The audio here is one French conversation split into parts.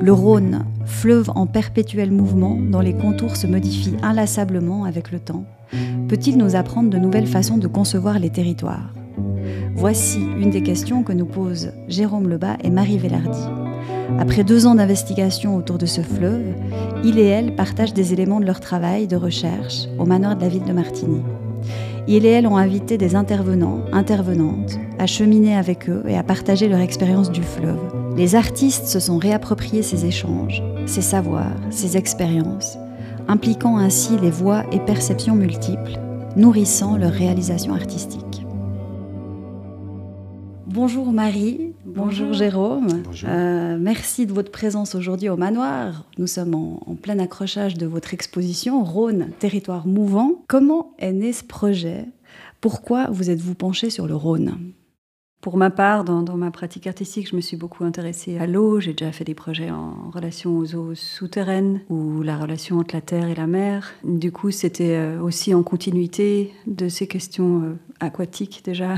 Le Rhône, fleuve en perpétuel mouvement, dont les contours se modifient inlassablement avec le temps, peut-il nous apprendre de nouvelles façons de concevoir les territoires? Voici une des questions que nous posent Jérôme Lebas et Marie Vellardi. Après deux ans d'investigation autour de ce fleuve, il et elle partagent des éléments de leur travail de recherche au manoir de la ville de Martigny. Il et elle ont invité des intervenants, intervenantes, à cheminer avec eux et à partager leur expérience du fleuve. Les artistes se sont réappropriés ces échanges, ces savoirs, ces expériences, impliquant ainsi les voix et perceptions multiples, nourrissant leur réalisation artistique. Bonjour Marie, bonjour, Jérôme. Euh, merci de votre présence aujourd'hui au manoir. Nous sommes en, plein accrochage de votre exposition Rhône, territoire mouvant. Comment est né ce projet? Pourquoi vous êtes-vous penché sur le Rhône? Pour ma part, dans, ma pratique artistique, je me suis beaucoup intéressée à l'eau. J'ai déjà fait des projets en relation aux eaux souterraines ou la relation entre la terre et la mer. Du coup, c'était euh, aussi en continuité de ces questions euh, aquatiques déjà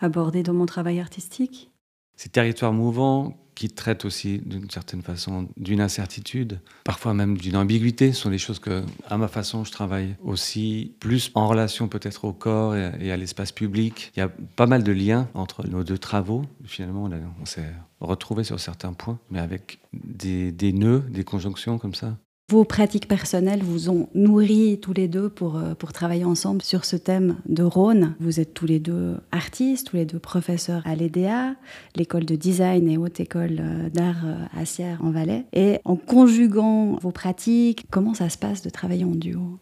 abordé dans mon travail artistique. Ces territoires mouvants qui traitent aussi d'une certaine façon d'une incertitude, parfois même d'une ambiguïté, sont des choses que, à ma façon, je travaille aussi plus en relation peut-être au corps et à l'espace public. Il y a pas mal de liens entre nos deux travaux. Finalement, on s'est retrouvés sur certains points, mais avec des, nœuds, des conjonctions comme ça. Vos pratiques personnelles vous ont nourri tous les deux pour, euh, pour travailler ensemble sur ce thème de Rhône. Vous êtes tous les deux artistes, tous les deux professeurs à l'EDA, l'école de design et haute école euh, d'art euh, à Sierre en Valais. Et en conjuguant vos pratiques, comment ça se passe de travailler en duo?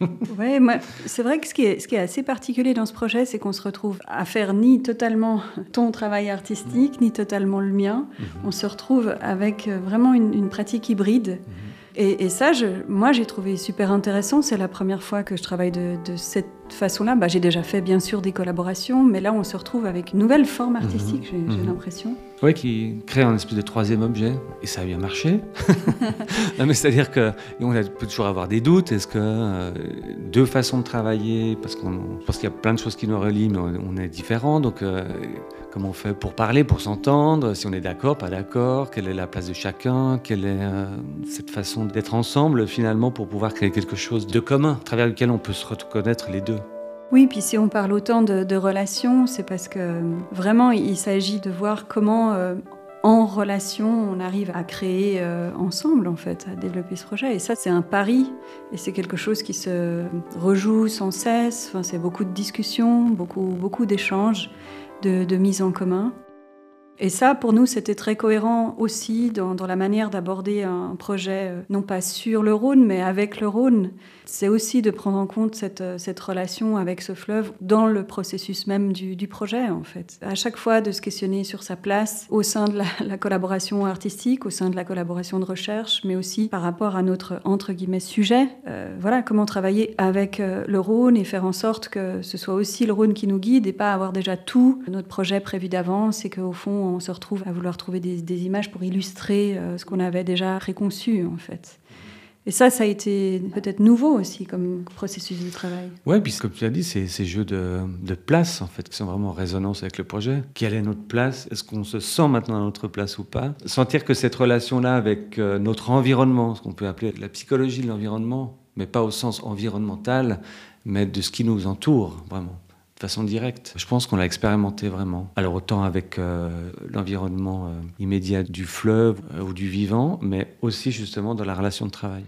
ouais, c'est vrai que ce qui, est, ce qui est assez particulier dans ce projet, c'est qu'on se retrouve à faire ni totalement ton travail artistique, ni totalement le mien. Mhm. On se retrouve avec euh, vraiment une, pratique hybride. Mhm. Et, ça, je, moi, j'ai trouvé super intéressant. C'est la première fois que je travaille de, cette façon-là. Bah, j'ai déjà fait, bien sûr, des collaborations, mais là, on se retrouve avec une nouvelle forme artistique, j'ai l'impression. Oui, qui crée un espèce de troisième objet. Et ça a bien marché. c'est-à-dire qu'on peut toujours avoir des doutes. Est-ce que euh, deux façons de travailler, parce qu'on pense qu'il y a plein de choses qui nous relient, mais on, est différents. Donc, euh, comment on fait pour parler, pour s'entendre? Si on est d'accord, pas d'accord? Quelle est la place de chacun? Quelle est euh, cette façon d'être ensemble, finalement, pour pouvoir créer quelque chose de commun, à travers lequel on peut se reconnaître les deux? Oui, puis si on parle autant de, relations, c'est parce que vraiment il s'agit de voir comment euh, en relation on arrive à créer euh, ensemble en fait, à développer ce projet. Et ça c'est un pari et c'est quelque chose qui se rejoue sans cesse. C'est beaucoup de discussions, beaucoup, beaucoup d'échanges, de, de mise en commun. Et ça, pour nous, c'était très cohérent aussi dans, la manière d'aborder un projet, euh, non pas sur le Rhône, mais avec le Rhône. C'est aussi de prendre en compte cette, euh, relation avec ce fleuve dans le processus même du, projet, en fait. À chaque fois, de se questionner sur sa place au sein de la, la, collaboration artistique, au sein de la collaboration de recherche, mais aussi par rapport à notre, entre guillemets, sujet. Euh, voilà, comment travailler avec le Rhône et faire en sorte que ce soit aussi le Rhône qui nous guide et pas avoir déjà tout notre projet prévu d'avance et qu'au fond, on se retrouve à vouloir trouver des, images pour illustrer euh, ce qu'on avait déjà préconçu, en fait. Et ça, ça a été peut-être nouveau aussi comme processus de travail. Oui, puisque comme tu as dit, c'est ces jeux de, place, en fait, qui sont vraiment en résonance avec le projet. Quelle est notre place Est-ce qu'on se sent maintenant à notre place ou pas? Sentir que cette relation-là avec euh, notre environnement, ce qu'on peut appeler la psychologie de l'environnement, mais pas au sens environnemental, mais de ce qui nous entoure, vraiment façon directe. Je pense qu'on l'a expérimenté vraiment. Alors autant avec euh, l'environnement euh, immédiat du fleuve euh, ou du vivant, mais aussi justement dans la relation de travail.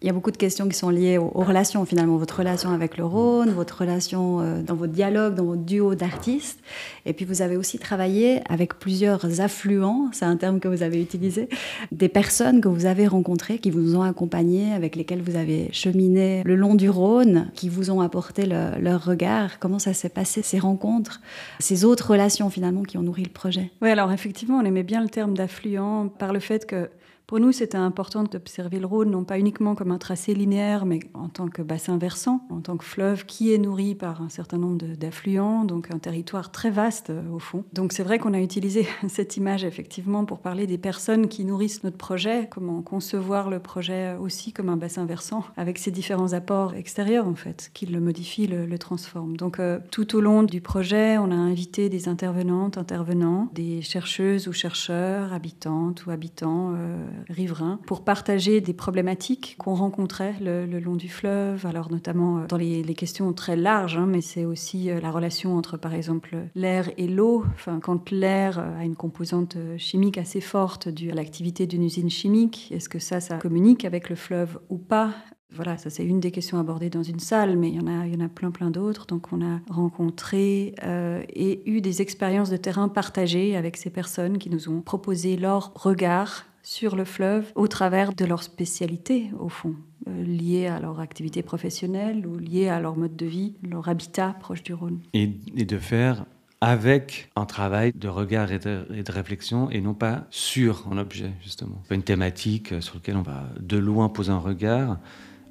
Il y a beaucoup de questions qui sont liées aux, relations, finalement, votre relation avec le Rhône, votre relation euh, dans votre dialogue, dans votre duo d'artistes. Et puis vous avez aussi travaillé avec plusieurs affluents, c'est un terme que vous avez utilisé, des personnes que vous avez rencontrées, qui vous ont accompagné, avec lesquelles vous avez cheminé le long du Rhône, qui vous ont apporté leur regard. Comment ça s'est passé, ces rencontres, ces autres relations, finalement, qui ont nourri le projet? Oui, alors effectivement, on aimait bien le terme d'affluent par le fait que Pour nous, c'était important d'observer le Rhône non pas uniquement comme un tracé linéaire, mais en tant que bassin versant, en tant que fleuve qui est nourri par un certain nombre d'affluents, donc un territoire très vaste euh, au fond. Donc c'est vrai qu'on a utilisé cette image effectivement pour parler des personnes qui nourrissent notre projet, comment concevoir le projet aussi comme un bassin versant, avec ses différents apports extérieurs en fait, qui le modifient, le, transforment. Donc euh, tout au long du projet, on a invité des intervenantes, intervenants, des chercheuses ou chercheurs, habitantes ou habitants, euh, riverains, pour partager des problématiques qu'on rencontrait le, long du fleuve, alors notamment euh, dans les, questions très larges, hein, mais c'est aussi la relation entre par exemple l'air et l'eau. Enfin, quand l'air a une composante chimique assez forte due à l'activité d'une usine chimique, est-ce que ça, ça communique avec le fleuve ou pas? Voilà, ça c'est une des questions abordées dans une salle, mais il y en a, il y en a plein plein d'autres. Donc on a rencontré euh, et eu des expériences de terrain partagées avec ces personnes qui nous ont proposé leur regard sur le fleuve au travers de leur spécialité au fond, euh, liées à leur activité professionnelle ou liées à leur mode de vie, leur habitat proche du Rhône. Et, de faire avec un travail de regard et de, réflexion et non pas sur un objet, justement. Une thématique sur laquelle on va de loin poser un regard,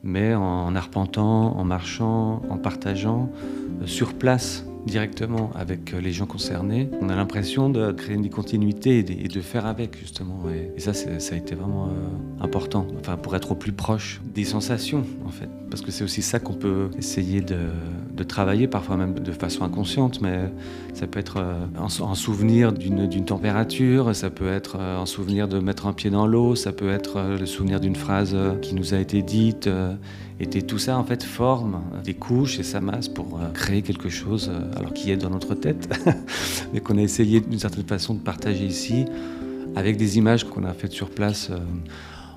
mais en arpentant, en marchant, en partageant euh, sur place directement avec euh, les gens concernés, on a l'impression de créer une continuité et de, faire avec justement. Et, ça, ça a été vraiment euh, important, enfin pour être au plus proche des sensations en fait, parce que c'est aussi ça qu'on peut essayer de, travailler, parfois même de façon inconsciente, mais ça peut être un, souvenir d'une température, ça peut être un souvenir de mettre un pied dans l'eau, ça peut être le souvenir d'une phrase qui nous a été dite. Et tout ça, en fait, forme des couches et s'amasse pour euh, créer quelque chose, euh, alors qui est dans notre tête, mais qu'on a essayé d'une certaine façon de partager ici, avec des images qu'on a faites sur place.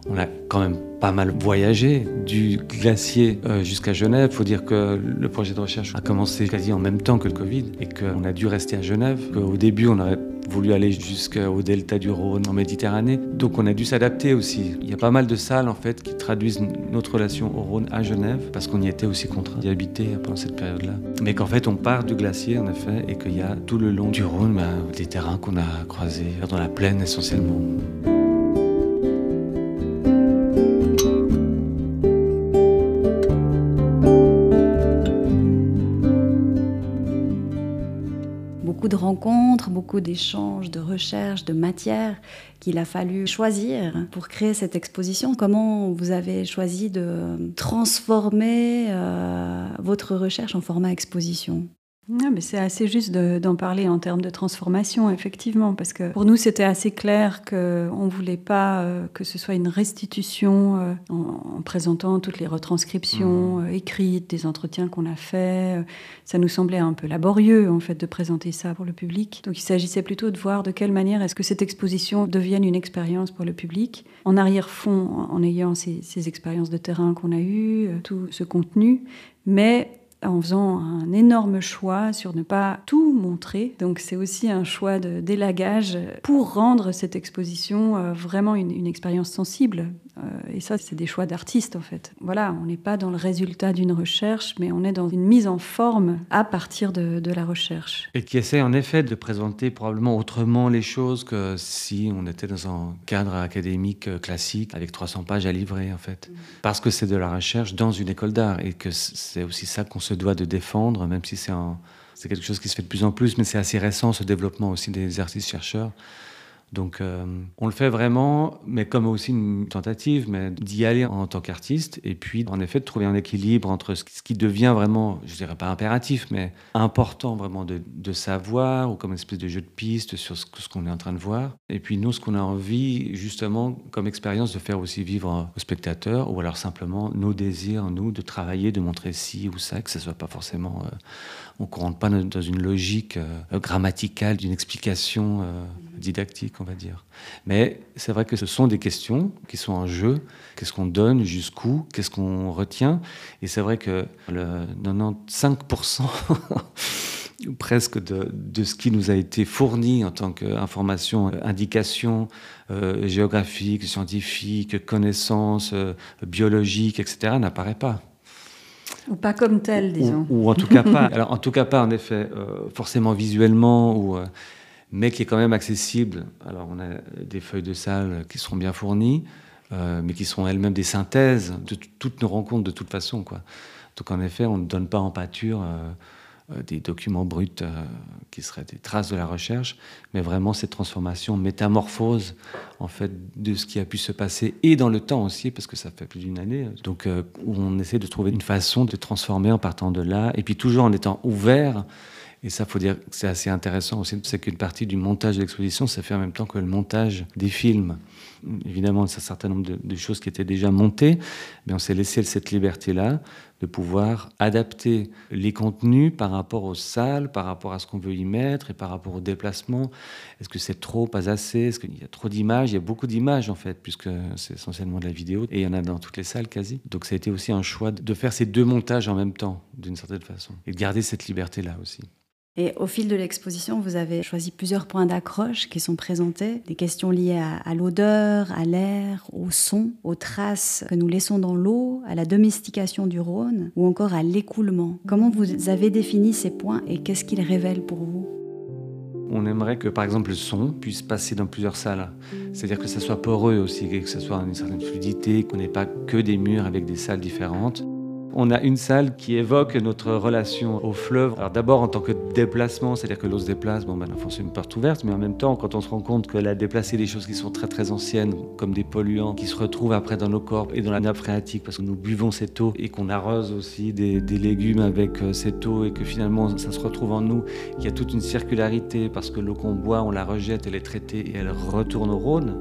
Euh, on a quand même pas mal voyagé du glacier jusqu'à Genève. Il faut dire que le projet de recherche a commencé quasi en même temps que le Covid et qu'on a dû rester à Genève. Au début, on aurait voulu aller jusqu'au delta du Rhône en Méditerranée. Donc on a dû s'adapter aussi. Il y a pas mal de salles en fait qui traduisent notre relation au Rhône à Genève parce qu'on y était aussi contraint d'y habiter pendant cette période-là. Mais qu'en fait on part du glacier en effet et qu'il y a tout le long du Rhône ben, des terrains qu'on a croisés dans la plaine essentiellement. Beaucoup d'échanges, de recherches, de matières qu'il a fallu choisir pour créer cette exposition. Comment vous avez choisi de transformer euh, votre recherche en format exposition? Mais c'est assez juste d'en parler en termes de transformation, effectivement, parce que pour nous, c'était assez clair qu'on ne voulait pas euh, que ce soit une restitution euh, en, présentant toutes les retranscriptions mmh. euh, écrites des entretiens qu'on a faits. Ça nous semblait un peu laborieux, en fait, de présenter ça pour le public. Donc il s'agissait plutôt de voir de quelle manière est-ce que cette exposition devienne une expérience pour le public, en arrière-fond, en ayant ces, ces expériences de terrain qu'on a eues, tout ce contenu, mais en faisant un énorme choix sur ne pas tout montrer. Donc c'est aussi un choix d'élagage pour rendre cette exposition euh, vraiment une, une expérience sensible. Euh, et ça, c'est des choix d'artistes en fait. Voilà, on n'est pas dans le résultat d'une recherche, mais on est dans une mise en forme à partir de, de, la recherche. Et qui essaie en effet de présenter probablement autrement les choses que si on était dans un cadre académique euh, classique avec 300 pages à livrer en fait. Mm. Parce que c'est de la recherche dans une école d'art et que c'est aussi ça qu'on se doit de défendre, même si c'est c'est quelque chose qui se fait de plus en plus, mais c'est assez récent ce développement aussi des artistes-chercheurs. Donc euh, on le fait vraiment, mais comme aussi une tentative, mais d'y aller en tant qu'artiste, et puis en effet de trouver un équilibre entre ce qui devient vraiment, je dirais pas impératif, mais important vraiment de, savoir, ou comme une espèce de jeu de piste sur ce, qu'on est en train de voir. Et puis nous, ce qu'on a envie, justement, comme expérience, de faire aussi vivre aux spectateurs, ou alors simplement nos désirs, nous, de travailler, de montrer ci ou ça, que ce soit pas forcément... Euh, on ne rentre pas dans une logique euh, grammaticale d'une explication didactique, on va dire. Mais c'est vrai que ce sont des questions qui sont en jeu. Qu'est-ce qu'on donne, jusqu'où, qu'est-ce qu'on retient? Et c'est vrai que le 95% presque de, ce qui nous a été fourni en tant qu'information, indication euh, géographique, scientifique, connaissance euh, biologique, etc., n'apparaît pas. Ou pas comme tel, disons. Ou, en tout cas pas. Alors, en tout cas pas, en effet, euh, forcément visuellement ou mais qui est quand même accessible. Alors on a des feuilles de salle qui seront bien fournies, euh, mais qui sont elles-mêmes des synthèses de toutes nos rencontres de toute façon. Quoi. Donc en effet, on ne donne pas en pâture euh, euh, des documents bruts qui seraient des traces de la recherche, mais vraiment cette transformation, métamorphose en fait de ce qui a pu se passer et dans le temps aussi, parce que ça fait plus d'une année. Donc où on essaie de trouver une façon de transformer en partant de là, et puis toujours en étant ouvert et ça, faut dire que c'est assez intéressant aussi, c'est qu'une partie du montage de l'exposition, ça fait en même temps que le montage des films. Évidemment, c'est un certain nombre de, choses qui étaient déjà montées, mais on s'est laissé cette liberté-là de pouvoir adapter les contenus par rapport aux salles, par rapport à ce qu'on veut y mettre et par rapport au déplacement. Est-ce que c'est trop, pas assez? Est-ce qu'il y a trop d'images? Il y a beaucoup d'images en fait, puisque c'est essentiellement de la vidéo et il y en a dans toutes les salles quasi. Donc ça a été aussi un choix de faire ces deux montages en même temps, d'une certaine façon, et de garder cette liberté-là aussi. Et au fil de l'exposition, vous avez choisi plusieurs points d'accroche qui sont présentés, des questions liées à, l'odeur, à l'air, au son, aux traces que nous laissons dans l'eau, à la domestication du Rhône ou encore à l'écoulement. Comment vous avez défini ces points et qu'est-ce qu'ils révèlent pour vous? On aimerait que, par exemple, le son puisse passer dans plusieurs salles. C'est-à-dire que ça soit poreux aussi, que ce soit une certaine fluidité, qu'on n'ait pas que des murs avec des salles différentes. On a une salle qui évoque notre relation au fleuve. Alors d'abord en tant que déplacement, c'est-à-dire que l'eau se déplace, bon ben c'est une porte ouverte, mais en même temps quand on se rend compte qu'elle a déplacé des choses qui sont très très anciennes, comme des polluants, qui se retrouvent après dans nos corps et dans la nappe phréatique, parce que nous buvons cette eau et qu'on arrose aussi des, légumes avec euh, cette eau et que finalement ça se retrouve en nous, il y a toute une circularité parce que l'eau qu'on boit, on la rejette, elle est traitée et elle retourne au Rhône.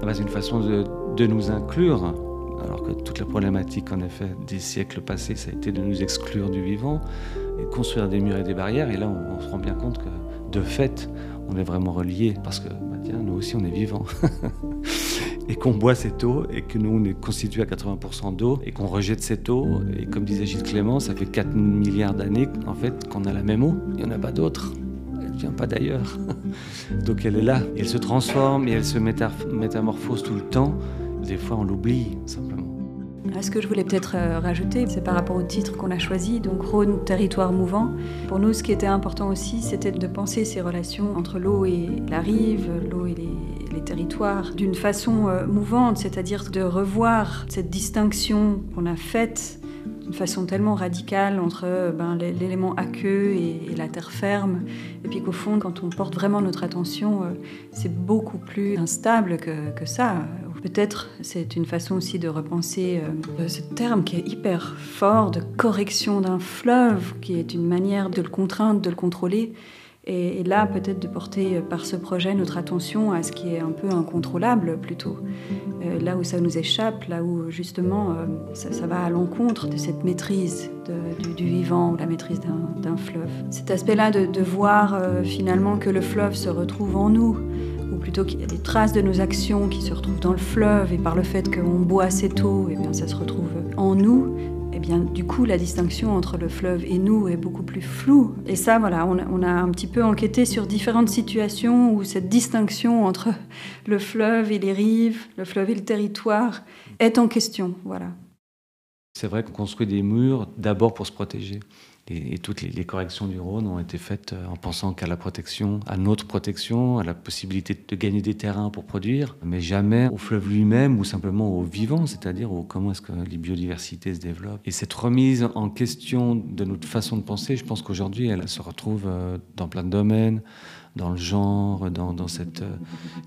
Ah ben, c'est une façon de nous inclure alors que toute la problématique, en effet, des siècles passés, ça a été de nous exclure du vivant et construire des murs et des barrières. Et là, on, se rend bien compte que, de fait, on est vraiment reliés parce que, bah, tiens, nous aussi, on est vivants. et qu'on boit cette eau et que nous, on est constitué à 80% d'eau et qu'on rejette cette eau. Et comme disait Gilles Clément, ça fait 4 milliards d'années, en fait, qu'on a la même eau. Il n'y en a pas d'autre. Vient pas d'ailleurs. Donc elle est là. Elle se transforme et elle se métamorphose tout le temps. Des fois, on l'oublie simplement. Ce que je voulais peut-être euh, rajouter, c'est par rapport au titre qu'on a choisi, donc Rhône, territoire mouvant. Pour nous, ce qui était important aussi, c'était de penser ces relations entre l'eau et la rive, l'eau et les, territoires, d'une façon euh, mouvante, c'est-à-dire de revoir cette distinction qu'on a faite d'une façon tellement radicale entre euh, ben, l'élément aqueux et, la terre ferme, et puis qu'au fond, quand on porte vraiment notre attention, c'est beaucoup plus instable que ça. Peut-être c'est une façon aussi de repenser euh, ce terme qui est hyper fort de correction d'un fleuve, qui est une manière de le contraindre, de le contrôler. Et, là, peut-être de porter euh, par ce projet notre attention à ce qui est un peu incontrôlable plutôt. Euh, là où ça nous échappe, là où justement ça, va à l'encontre de cette maîtrise du, vivant ou la maîtrise d'un fleuve. Cet aspect-là de, de voir finalement que le fleuve se retrouve en nous ou plutôt qu'il y a des traces de nos actions qui se retrouvent dans le fleuve, et par le fait qu'on boit cette eau, et eh bien ça se retrouve en nous, eh bien du coup la distinction entre le fleuve et nous est beaucoup plus floue. Et ça, voilà, on a, un petit peu enquêté sur différentes situations où cette distinction entre le fleuve et les rives, le fleuve et le territoire est en question, voilà. C'est vrai qu'on construit des murs d'abord pour se protéger. Et, toutes les, corrections du Rhône ont été faites euh, en pensant qu'à la protection, à notre protection, à la possibilité de gagner des terrains pour produire, mais jamais au fleuve lui-même ou simplement au vivant, c'est-à-dire comment est-ce que les biodiversités se développent. Et cette remise en question de notre façon de penser, je pense qu'aujourd'hui, elle se retrouve euh, dans plein de domaines dans le genre, dans, cette... Euh,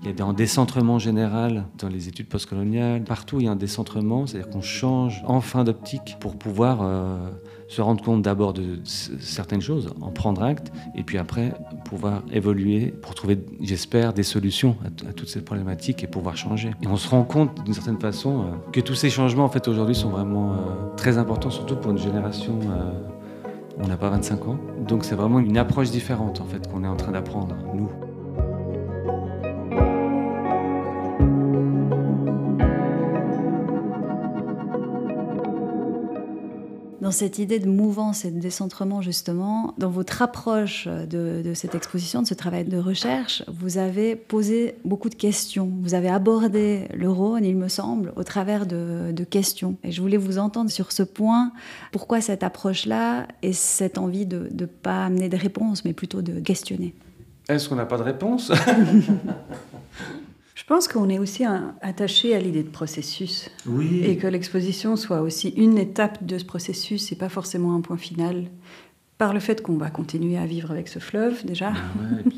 il y a un décentrement général dans les études postcoloniales. Partout, il y a un décentrement, c'est-à-dire qu'on change enfin d'optique pour pouvoir se rendre compte d'abord de certaines choses, en prendre acte, et puis après pouvoir évoluer pour trouver, j'espère, des solutions à, toutes ces problématiques et pouvoir changer. Et on se rend compte d'une certaine façon euh, que tous ces changements en fait aujourd'hui sont vraiment euh, très importants, surtout pour une génération. On n'a pas 25 ans, donc c'est vraiment une approche différente en fait qu'on est en train d'apprendre nous. Dans cette idée de mouvance et de décentrement, justement, dans votre approche de, cette exposition, de ce travail de recherche, vous avez posé beaucoup de questions. Vous avez abordé le Rhône, il me semble, au travers de, questions. Et je voulais vous entendre sur ce point. Pourquoi cette approche-là et cette envie de ne pas amener de réponses, mais plutôt de questionner? Est-ce qu'on n'a pas de réponse? Je pense qu'on est aussi attaché à l'idée de processus. Oui. Et que l'exposition soit aussi une étape de ce processus et pas forcément un point final. Par le fait qu'on va continuer à vivre avec ce fleuve déjà. Ah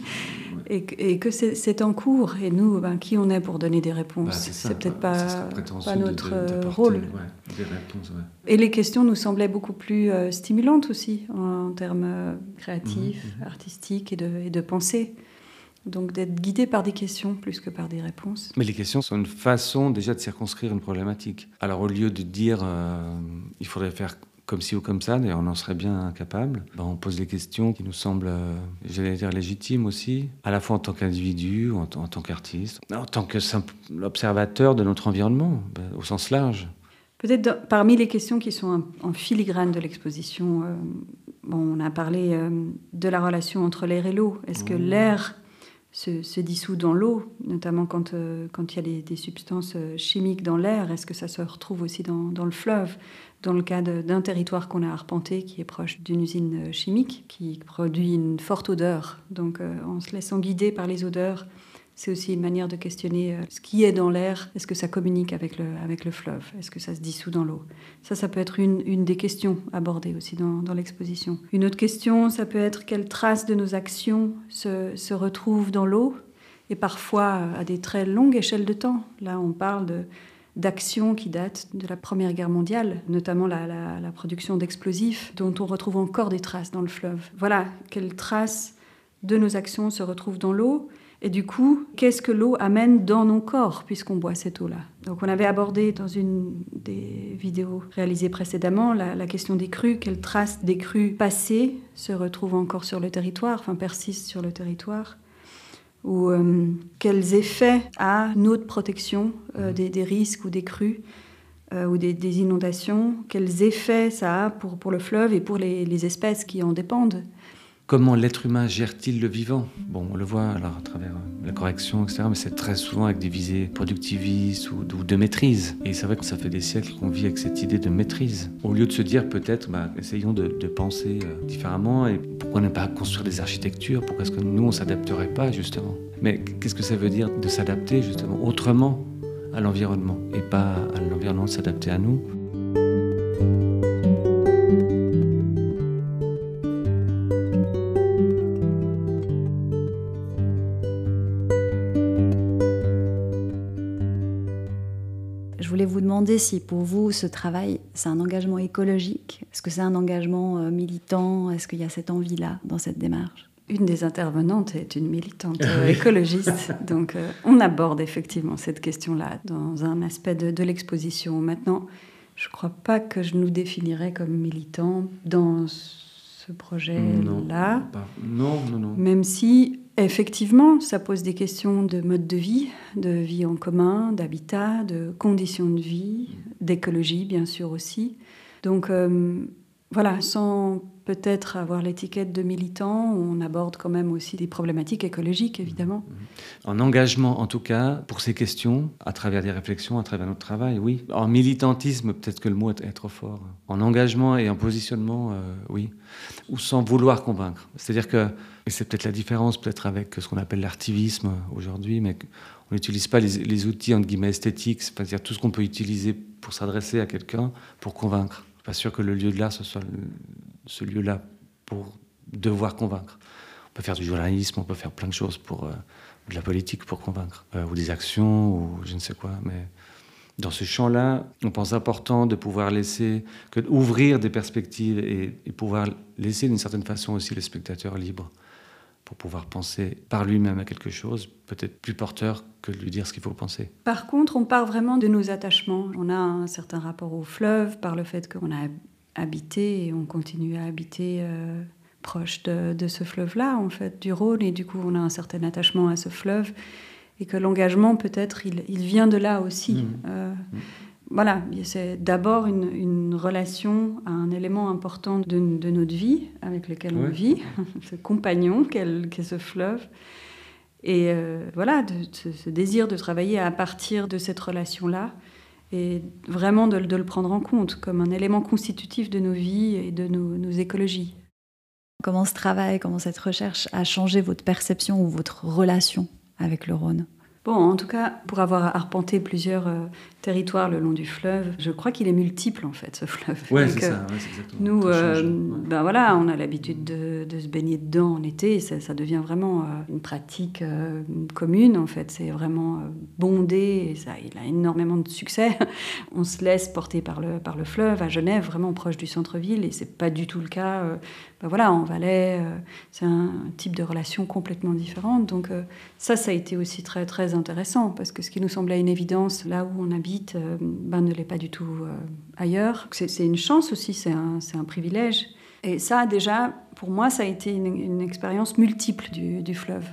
et, que c'est en cours. Et nous, ben, qui on est pour donner des réponses? Bah, C'est peut-être bah, pas, notre de- euh, rôle. ouais, des réponses. Et les questions nous semblaient beaucoup plus euh, stimulantes aussi en, termes euh, créatifs, Mhm, mhm. artistiques et de, et de pensée. Donc d'être guidé par des questions plus que par des réponses. Mais les questions sont une façon déjà de circonscrire une problématique. Alors au lieu de dire euh, il faudrait faire comme ci ou comme ça, d'ailleurs on en serait bien incapable, ben, on pose des questions qui nous semblent, euh, j'allais dire, légitimes aussi, à la fois en tant qu'individu, en, en tant qu'artiste, en tant que simple observateur de notre environnement, ben, au sens large. Peut-être parmi les questions qui sont en, en filigrane de l'exposition, euh, bon, on a parlé de la relation entre l'air et l'eau. Est-ce que Mmh. l'air se, dissout dans l'eau, notamment quand euh, quand il y a des, substances euh, chimiques dans l'air Est-ce que ça se retrouve aussi dans, dans le fleuve Dans le cas d'un territoire qu'on a arpenté, qui est proche d'une usine euh, chimique, qui produit une forte odeur. Donc, en se laissant guider par les odeurs, c'est aussi une manière de questionner euh, ce qui est dans l'air. Est-ce que ça communique avec le, avec le fleuve Est-ce que ça se dissout dans l'eau? Ça, ça peut être une, une des questions abordées aussi dans, dans l'exposition. Une autre question, ça peut être quelles traces de nos actions se, se retrouvent dans l'eau? Et parfois à des très longues échelles de temps. Là, on parle de d'actions qui datent de la Première Guerre mondiale, notamment la, la- la production d'explosifs, dont on retrouve encore des traces dans le fleuve. Voilà, quelles traces de nos actions se retrouvent dans l'eau? Et du coup, qu'est-ce que l'eau amène dans nos corps puisqu'on boit cette eau-là? Donc on avait abordé dans une des vidéos réalisées précédemment la, la question des crues, quelles traces des crues passées se retrouvent encore sur le territoire, enfin persistent sur le territoire ou euh, quels effets a notre protection euh, des, des risques ou des crues euh, ou des, des inondations, quels effets ça a pour, pour le fleuve et pour les, les espèces qui en dépendent? Comment l'être humain gère-t-il le vivant? Bon, on le voit alors à travers euh, la correction, etc., mais c'est très souvent avec des visées productivistes ou, de maîtrise. Et c'est vrai que ça fait des siècles qu'on vit avec cette idée de maîtrise. Au lieu de se dire peut-être, bah, essayons de, de penser euh, différemment et pourquoi ne pas construire des architectures? Pourquoi est-ce que nous, on s'adapterait pas, justement? Mais qu'est-ce que ça veut dire de s'adapter, justement, autrement à l'environnement et pas à l'environnement de s'adapter à nous? Demander si pour vous ce travail, c'est un engagement écologique? Est-ce que c'est un engagement euh, militant? Est-ce qu'il y a cette envie-là dans cette démarche? Une des intervenantes est une militante euh, écologiste, donc euh, on aborde effectivement cette question-là dans un aspect de, de l'exposition. Maintenant, je ne crois pas que je nous définirais comme militants dans ce projet-là. Non, non, non. Même si, effectivement, ça pose des questions de mode de vie, de vie en commun, d'habitat, de conditions de vie, d'écologie, bien sûr aussi. Donc, euh, voilà, sans peut-être avoir l'étiquette de militant, on aborde quand même aussi des problématiques écologiques, évidemment. En engagement, en tout cas, pour ces questions, à travers des réflexions, à travers notre travail, oui. En militantisme, peut-être que le mot est, est trop fort. En engagement et en positionnement, euh, oui. Ou sans vouloir convaincre. C'est-à-dire que, et c'est peut-être la différence peut-être avec ce qu'on appelle l'artivisme aujourd'hui, mais on n'utilise pas les, les outils, entre guillemets, esthétiques, c'est-à-dire tout ce qu'on peut utiliser pour s'adresser à quelqu'un, pour convaincre. Pas sûr que le lieu de l'art, ce soit ce lieu-là pour devoir convaincre. On peut faire du journalisme, on peut faire plein de choses pour... euh, de la politique pour convaincre, euh, ou des actions, ou je ne sais quoi. Mais dans ce champ-là, on pense important de pouvoir laisser, que ouvrir des perspectives et, et pouvoir laisser d'une certaine façon aussi le spectateur libre pour pouvoir penser par lui-même à quelque chose, peut-être plus porteur que de lui dire ce qu'il faut penser. Par contre, on part vraiment de nos attachements. On a un certain rapport au fleuve par le fait qu'on a habité et on continue à habiter euh, proche de, de ce fleuve-là, en fait, du Rhône. Et du coup, on a un certain attachement à ce fleuve. Et que l'engagement, peut-être, il, il vient de là aussi. Mhm. Euh, Voilà, c'est d'abord une, une relation à un élément important de, de notre vie avec lequel on vit, ce compagnon qu'est qu'est ce fleuve. Et euh, voilà, de, ce, ce désir de travailler à partir de cette relation-là et vraiment de, de le prendre en compte comme un élément constitutif de nos vies et de nos, nos écologies. comment ce travail, comment cette recherche a changé votre perception ou votre relation avec le Rhône? Bon, en tout cas, pour avoir arpenté plusieurs euh, territoires le long du fleuve, je crois qu'il est multiple en fait, ce fleuve. Ouais, c'est ça, ouais, exactement. Nous, euh, ben voilà, on a l'habitude de, de, se baigner dedans en été, ça, ça devient vraiment euh, une pratique euh, commune en fait. C'est vraiment euh, bondé, et ça, il a énormément de succès. on se laisse porter par le, par le fleuve à Genève, vraiment proche du centre-ville, et c'est pas du tout le cas. Ben voilà, en Valais, c'est un type de relation complètement différente. Donc ça, ça a été aussi très très intéressant parce que ce qui nous semblait une évidence là où on habite, euh, ben, ne l'est pas du tout euh, ailleurs. C'est une chance aussi, c'est un, privilège. Et ça, déjà, pour moi, ça a été une, expérience multiple du, fleuve.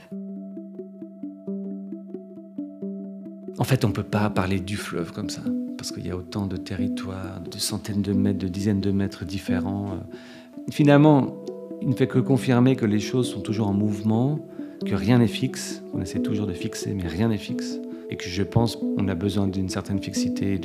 En fait, on ne peut pas parler du fleuve comme ça, parce qu'il y a autant de territoires, de centaines de mètres, de dizaines de mètres différents. Finalement, il ne fait que confirmer que les choses sont toujours en mouvement, que rien n'est fixe. On essaie toujours de fixer, mais rien n'est fixe. Et que je pense qu'on a besoin d'une certaine fixité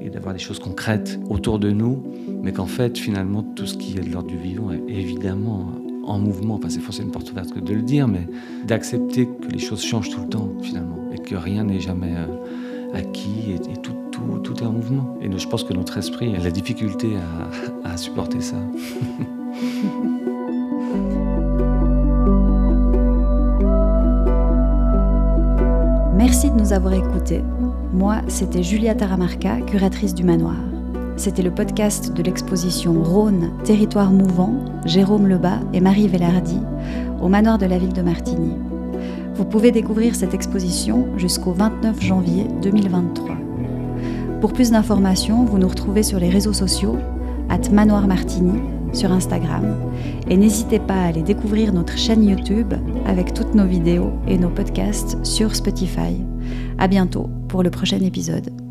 et d'avoir des choses concrètes autour de nous, mais qu'en fait, finalement, tout ce qui est de l'ordre du vivant est évidemment en mouvement. Enfin, c'est forcément une porte ouverte que de le dire, mais d'accepter que les choses changent tout le temps, finalement, et que rien n'est jamais euh, acquis et tout, tout, tout, est en mouvement. Et je pense que notre esprit a la difficulté à, à supporter ça. Merci de nous avoir écoutés. Moi, c'était Julia Taramarca, curatrice du manoir. C'était le podcast de l'exposition Rhône, territoire mouvant, Jérôme Lebas et Marie Vellardi, au manoir de la ville de Martigny. Vous pouvez découvrir cette exposition jusqu'au 29 janvier 2023. Pour plus d'informations, vous nous retrouvez sur les réseaux sociaux, at Manoir sur Instagram. Et n'hésitez pas à aller découvrir notre chaîne YouTube avec toutes nos vidéos et nos podcasts sur Spotify. À bientôt pour le prochain épisode.